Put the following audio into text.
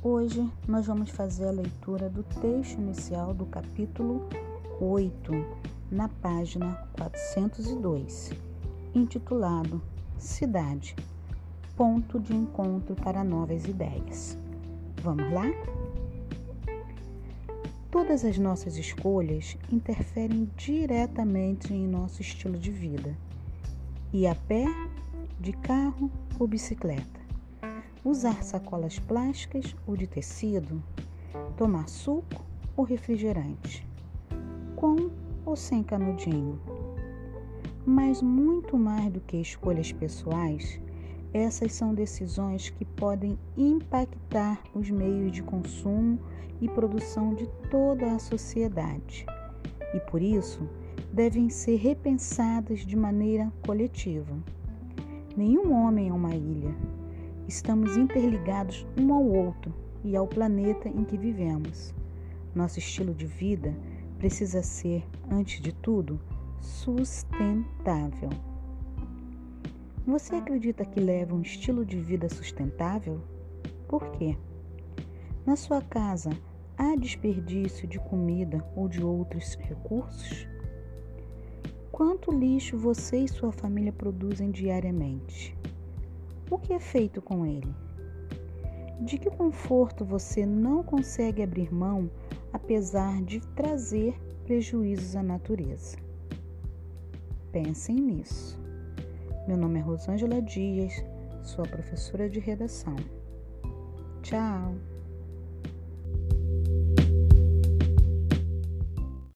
Hoje nós vamos fazer a leitura do texto inicial do capítulo 8, na página 402, intitulado Cidade Ponto de Encontro para Novas Ideias. Vamos lá? Todas as nossas escolhas interferem diretamente em nosso estilo de vida. Ir a pé, de carro ou bicicleta usar sacolas plásticas ou de tecido, tomar suco ou refrigerante, com ou sem canudinho. Mas muito mais do que escolhas pessoais, essas são decisões que podem impactar os meios de consumo e produção de toda a sociedade e, por isso, devem ser repensadas de maneira coletiva. Nenhum homem é uma ilha, Estamos interligados um ao outro e ao planeta em que vivemos. Nosso estilo de vida precisa ser, antes de tudo, sustentável. Você acredita que leva um estilo de vida sustentável? Por quê? Na sua casa há desperdício de comida ou de outros recursos? Quanto lixo você e sua família produzem diariamente? O que é feito com ele? De que conforto você não consegue abrir mão, apesar de trazer prejuízos à natureza? Pensem nisso. Meu nome é Rosângela Dias, sua professora de redação. Tchau!